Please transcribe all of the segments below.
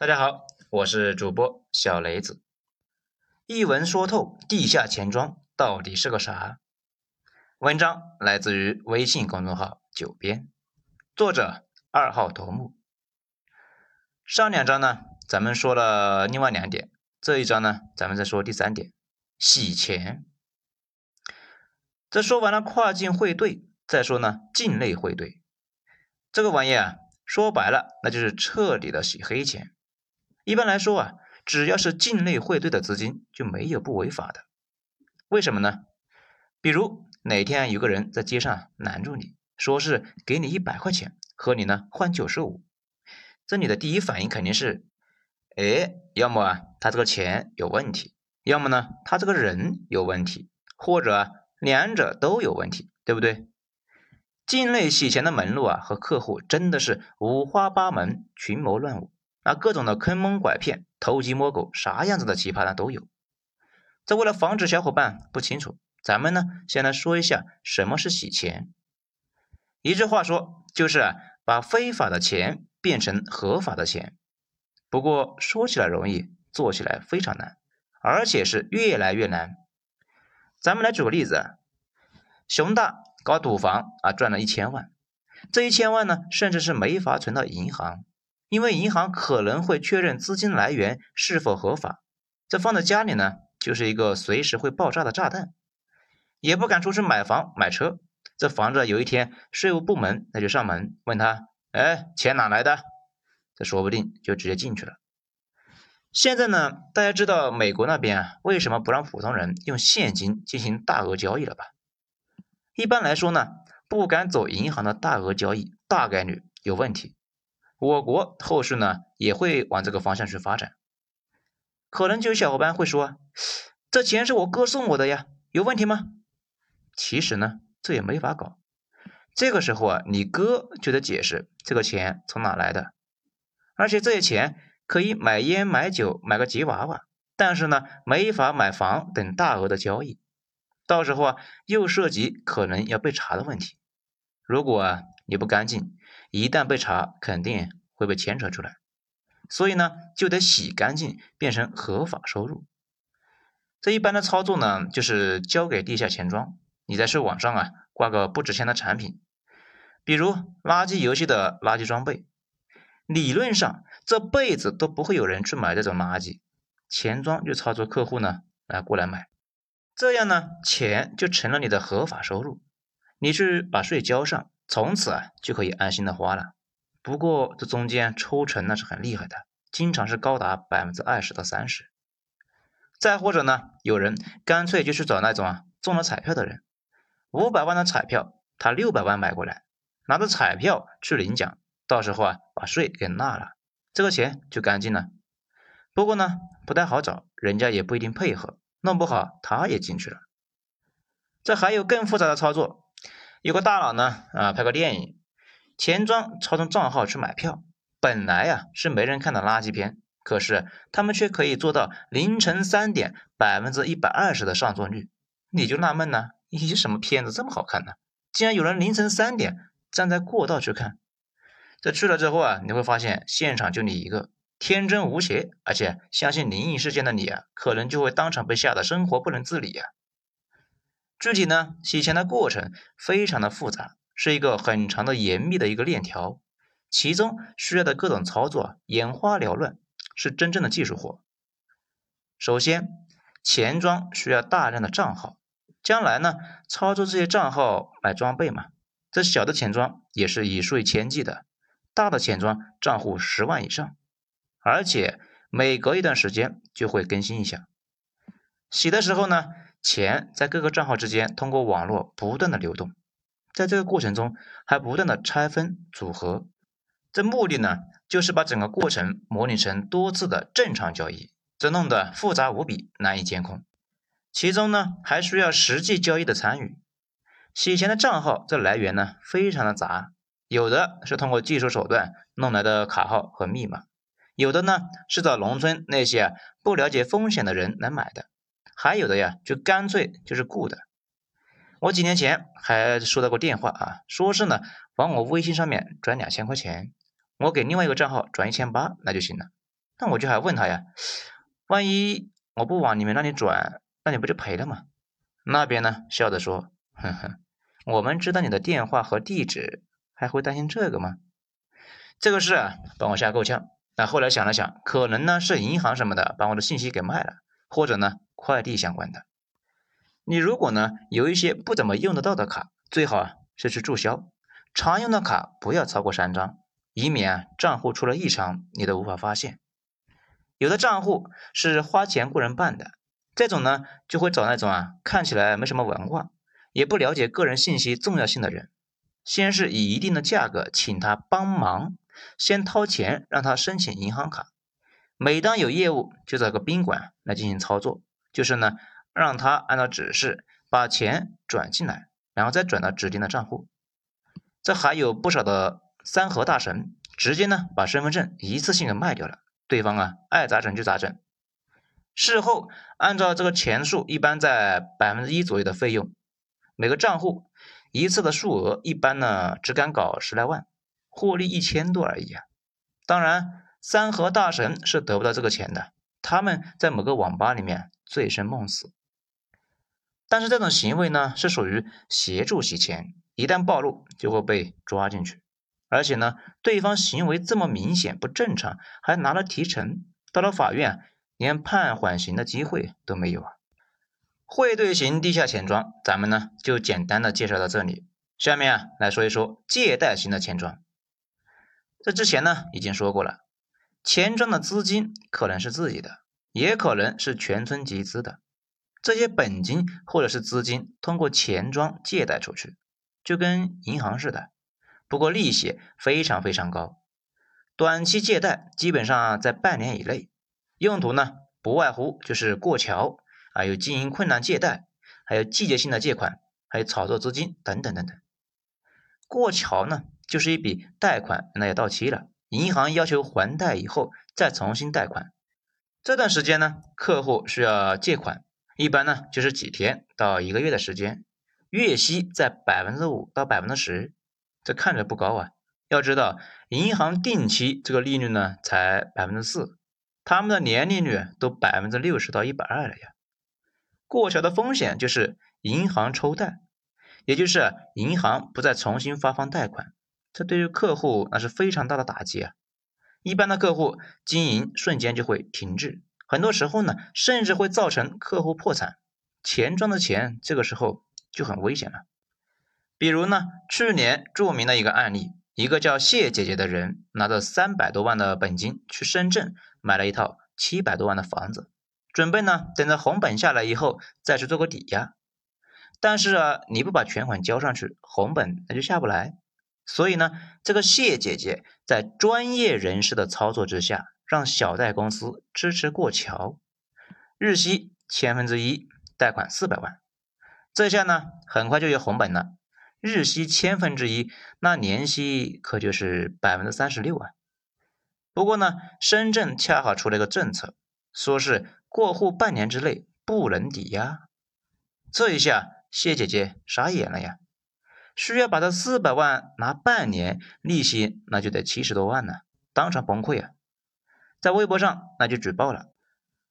大家好，我是主播小雷子。一文说透，地下钱庄到底是个啥？文章来自于微信公众号“九编”，作者二号头目。上两章呢，咱们说了另外两点，这一章呢，咱们再说第三点：洗钱。这说完了跨境汇兑，再说呢境内汇兑。这个玩意啊，说白了，那就是彻底的洗黑钱。一般来说啊，只要是境内汇兑的资金，就没有不违法的。为什么呢？比如哪天有个人在街上拦住你，说是给你一百块钱，和你呢换九十五，这你的第一反应肯定是，哎，要么啊他这个钱有问题，要么呢他这个人有问题，或者两者都有问题，对不对？境内洗钱的门路啊和客户真的是五花八门，群魔乱舞。啊各种的坑蒙拐骗、偷鸡摸狗，啥样子的奇葩呢都有。这为了防止小伙伴不清楚，咱们呢先来说一下什么是洗钱。一句话说，就是把非法的钱变成合法的钱。不过说起来容易，做起来非常难，而且是越来越难。咱们来举个例子，熊大搞赌房啊赚了一千万，这一千万呢甚至是没法存到银行。因为银行可能会确认资金来源是否合法，这放在家里呢，就是一个随时会爆炸的炸弹，也不敢出去买房买车，这防着有一天税务部门那就上门问他，哎，钱哪来的？这说不定就直接进去了。现在呢，大家知道美国那边啊为什么不让普通人用现金进行大额交易了吧？一般来说呢，不敢走银行的大额交易，大概率有问题。我国后续呢也会往这个方向去发展，可能就有小伙伴会说，这钱是我哥送我的呀，有问题吗？其实呢，这也没法搞。这个时候啊，你哥就得解释这个钱从哪来的，而且这些钱可以买烟、买酒、买个吉娃娃，但是呢，没法买房等大额的交易。到时候啊，又涉及可能要被查的问题。如果啊你不干净。一旦被查，肯定会被牵扯出来，所以呢，就得洗干净，变成合法收入。这一般的操作呢，就是交给地下钱庄，你在市网上啊挂个不值钱的产品，比如垃圾游戏的垃圾装备，理论上这辈子都不会有人去买这种垃圾，钱庄就操作客户呢来过来买，这样呢，钱就成了你的合法收入，你去把税交上。从此啊就可以安心的花了，不过这中间抽成那是很厉害的，经常是高达百分之二十到三十。再或者呢，有人干脆就去找那种啊中了彩票的人，五百万的彩票他六百万买过来，拿着彩票去领奖，到时候啊把税给纳了，这个钱就干净了。不过呢不太好找，人家也不一定配合，弄不好他也进去了。这还有更复杂的操作。有个大佬呢，啊，拍个电影，钱庄操纵账号去买票，本来呀是没人看的垃圾片，可是他们却可以做到凌晨三点百分之一百二十的上座率，你就纳闷呢，咦，什么片子这么好看呢？竟然有人凌晨三点站在过道去看，这去了之后啊，你会发现现场就你一个，天真无邪，而且相信灵异事件的你啊，可能就会当场被吓得生活不能自理呀。具体呢，洗钱的过程非常的复杂，是一个很长的严密的一个链条，其中需要的各种操作眼花缭乱，是真正的技术活。首先，钱庄需要大量的账号，将来呢，操作这些账号买装备嘛。这小的钱庄也是以数以千计的，大的钱庄账户十万以上，而且每隔一段时间就会更新一下。洗的时候呢。钱在各个账号之间通过网络不断的流动，在这个过程中还不断的拆分组合，这目的呢就是把整个过程模拟成多次的正常交易，这弄得复杂无比，难以监控。其中呢还需要实际交易的参与。洗钱的账号这来源呢非常的杂，有的是通过技术手段弄来的卡号和密码，有的呢是找农村那些不了解风险的人来买的。还有的呀，就干脆就是雇的。我几年前还收到过电话啊，说是呢往我微信上面转两千块钱，我给另外一个账号转一千八，那就行了。那我就还问他呀，万一我不往你们那里转，那你不就赔了吗？那边呢笑着说，哼哼，我们知道你的电话和地址，还会担心这个吗？这个事啊，把我吓够呛。那后来想了想，可能呢是银行什么的把我的信息给卖了，或者呢快递相关的。你如果呢有一些不怎么用得到的卡，最好啊是去注销。常用的卡不要超过三张，以免啊账户出了异常你都无法发现。有的账户是花钱雇人办的，这种呢就会找那种啊看起来没什么文化，也不了解个人信息重要性的人，先是以一定的价格请他帮忙。先掏钱让他申请银行卡，每当有业务就找个宾馆来进行操作，就是呢让他按照指示把钱转进来，然后再转到指定的账户。这还有不少的三和大神，直接呢把身份证一次性给卖掉了，对方啊爱咋整就咋整。事后按照这个钱数，一般在百分之一左右的费用，每个账户一次的数额一般呢只敢搞十来万。获利一千多而已啊！当然，三和大神是得不到这个钱的，他们在某个网吧里面醉生梦死。但是这种行为呢，是属于协助洗钱，一旦暴露就会被抓进去。而且呢，对方行为这么明显不正常，还拿了提成，到了法院连判缓刑的机会都没有啊！汇兑型地下钱庄，咱们呢就简单的介绍到这里。下面啊来说一说借贷型的钱庄。这之前呢已经说过了，钱庄的资金可能是自己的，也可能是全村集资的。这些本金或者是资金通过钱庄借贷出去，就跟银行似的，不过利息非常非常高。短期借贷基本上在半年以内，用途呢不外乎就是过桥，啊有经营困难借贷，还有季节性的借款，还有炒作资金等等等等。过桥呢？就是一笔贷款，那要到期了，银行要求还贷以后再重新贷款。这段时间呢，客户需要借款，一般呢就是几天到一个月的时间，月息在百分之五到百分之十，这看着不高啊。要知道，银行定期这个利率呢才百分之四，他们的年利率都百分之六十到一百二了呀。过桥的风险就是银行抽贷，也就是银行不再重新发放贷款。这对于客户那是非常大的打击啊！一般的客户经营瞬间就会停滞，很多时候呢，甚至会造成客户破产。钱庄的钱这个时候就很危险了。比如呢，去年著名的一个案例，一个叫谢姐姐的人拿着三百多万的本金去深圳买了一套七百多万的房子，准备呢等着红本下来以后再去做个抵押。但是啊，你不把全款交上去，红本那就下不来。所以呢，这个谢姐姐在专业人士的操作之下，让小贷公司支持过桥，日息千分之一，贷款四百万。这下呢，很快就有红本了。日息千分之一，那年息可就是百分之三十六啊。不过呢，深圳恰好出了一个政策，说是过户半年之内不能抵押。这一下，谢姐姐傻眼了呀。需要把这四百万拿半年利息，那就得七十多万呢，当场崩溃啊！在微博上那就举报了，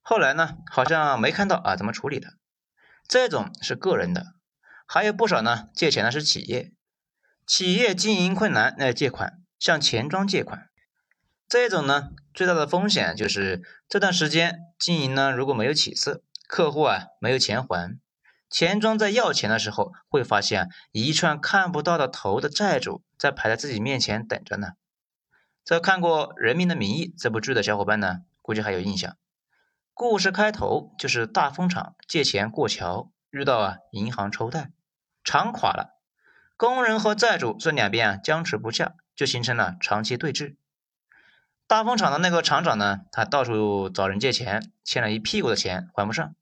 后来呢好像没看到啊怎么处理的。这种是个人的，还有不少呢借钱的是企业，企业经营困难那借款，向钱庄借款，这种呢最大的风险就是这段时间经营呢如果没有起色，客户啊没有钱还。钱庄在要钱的时候，会发现一串看不到的头的债主在排在自己面前等着呢。这看过《人民的名义》这部剧的小伙伴呢，估计还有印象。故事开头就是大风厂借钱过桥，遇到啊银行抽贷，厂垮了，工人和债主这两边啊僵持不下，就形成了长期对峙。大风厂的那个厂长呢，他到处找人借钱，欠了一屁股的钱还不上，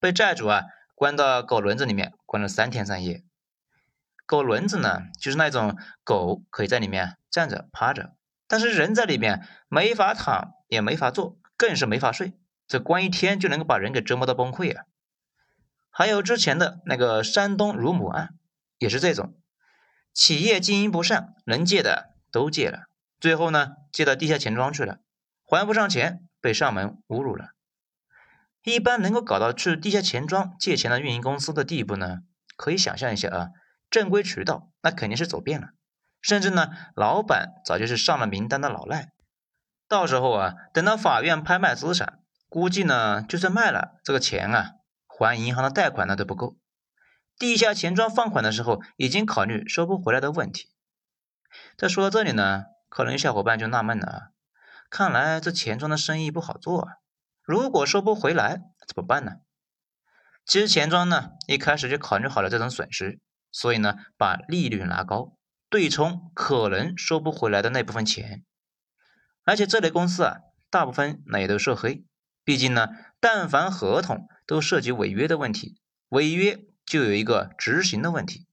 被债主啊。关到狗轮子里面，关了三天三夜。狗轮子呢，就是那种狗可以在里面站着、趴着，但是人在里面没法躺，也没法坐，更是没法睡。这关一天就能够把人给折磨到崩溃啊！还有之前的那个山东乳母案，也是这种，企业经营不善，能借的都借了，最后呢，借到地下钱庄去了，还不上钱，被上门侮辱了。一般能够搞到去地下钱庄借钱的运营公司的地步呢，可以想象一下啊，正规渠道那肯定是走遍了，甚至呢，老板早就是上了名单的老赖。到时候啊，等到法院拍卖资产，估计呢，就算卖了这个钱啊，还银行的贷款那都不够。地下钱庄放款的时候，已经考虑收不回来的问题。这说到这里呢，可能有小伙伴就纳闷了啊，看来这钱庄的生意不好做啊。如果收不回来怎么办呢？其实钱庄呢一开始就考虑好了这种损失，所以呢把利率拉高，对冲可能收不回来的那部分钱。而且这类公司啊，大部分那也都涉黑，毕竟呢，但凡合同都涉及违约的问题，违约就有一个执行的问题。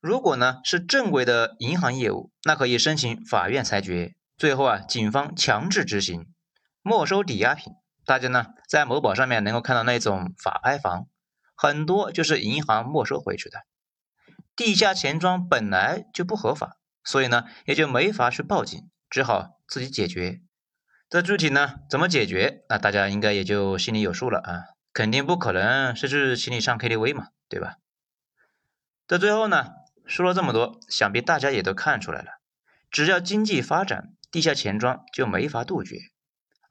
如果呢是正规的银行业务，那可以申请法院裁决，最后啊警方强制执行，没收抵押品。大家呢在某宝上面能够看到那种法拍房，很多就是银行没收回去的。地下钱庄本来就不合法，所以呢也就没法去报警，只好自己解决。这具体呢怎么解决？那大家应该也就心里有数了啊，肯定不可能是去请你上 KTV 嘛，对吧？这最后呢说了这么多，想必大家也都看出来了，只要经济发展，地下钱庄就没法杜绝。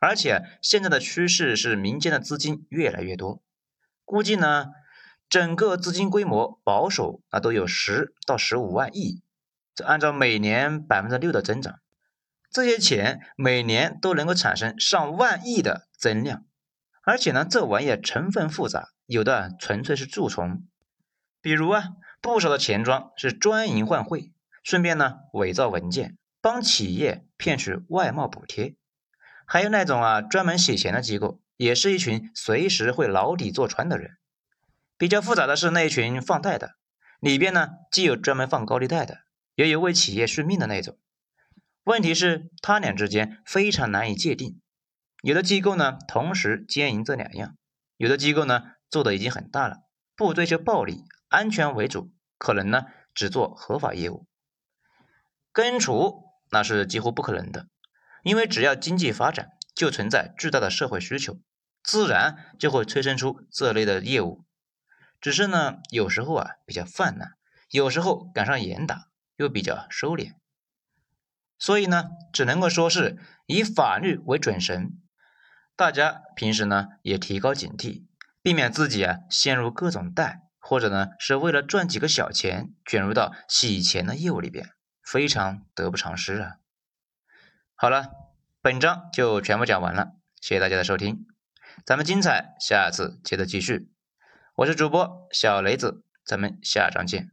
而且现在的趋势是民间的资金越来越多，估计呢，整个资金规模保守啊都有十到十五万亿，这按照每年百分之六的增长，这些钱每年都能够产生上万亿的增量。而且呢，这玩意成分复杂，有的纯粹是蛀虫，比如啊，不少的钱庄是专营换汇，顺便呢伪造文件，帮企业骗取外贸补贴。还有那种啊，专门洗钱的机构，也是一群随时会牢底坐穿的人。比较复杂的是那一群放贷的，里边呢既有专门放高利贷的，也有为企业续命的那种。问题是他俩之间非常难以界定。有的机构呢同时兼营这两样，有的机构呢做的已经很大了，不追求暴利，安全为主，可能呢只做合法业务。根除那是几乎不可能的。因为只要经济发展，就存在巨大的社会需求，自然就会催生出这类的业务。只是呢，有时候啊比较泛滥，有时候赶上严打又比较收敛，所以呢，只能够说是以法律为准绳。大家平时呢也提高警惕，避免自己啊陷入各种贷，或者呢是为了赚几个小钱卷入到洗钱的业务里边，非常得不偿失啊。好了，本章就全部讲完了，谢谢大家的收听，咱们精彩下次接着继续。我是主播小雷子，咱们下章见。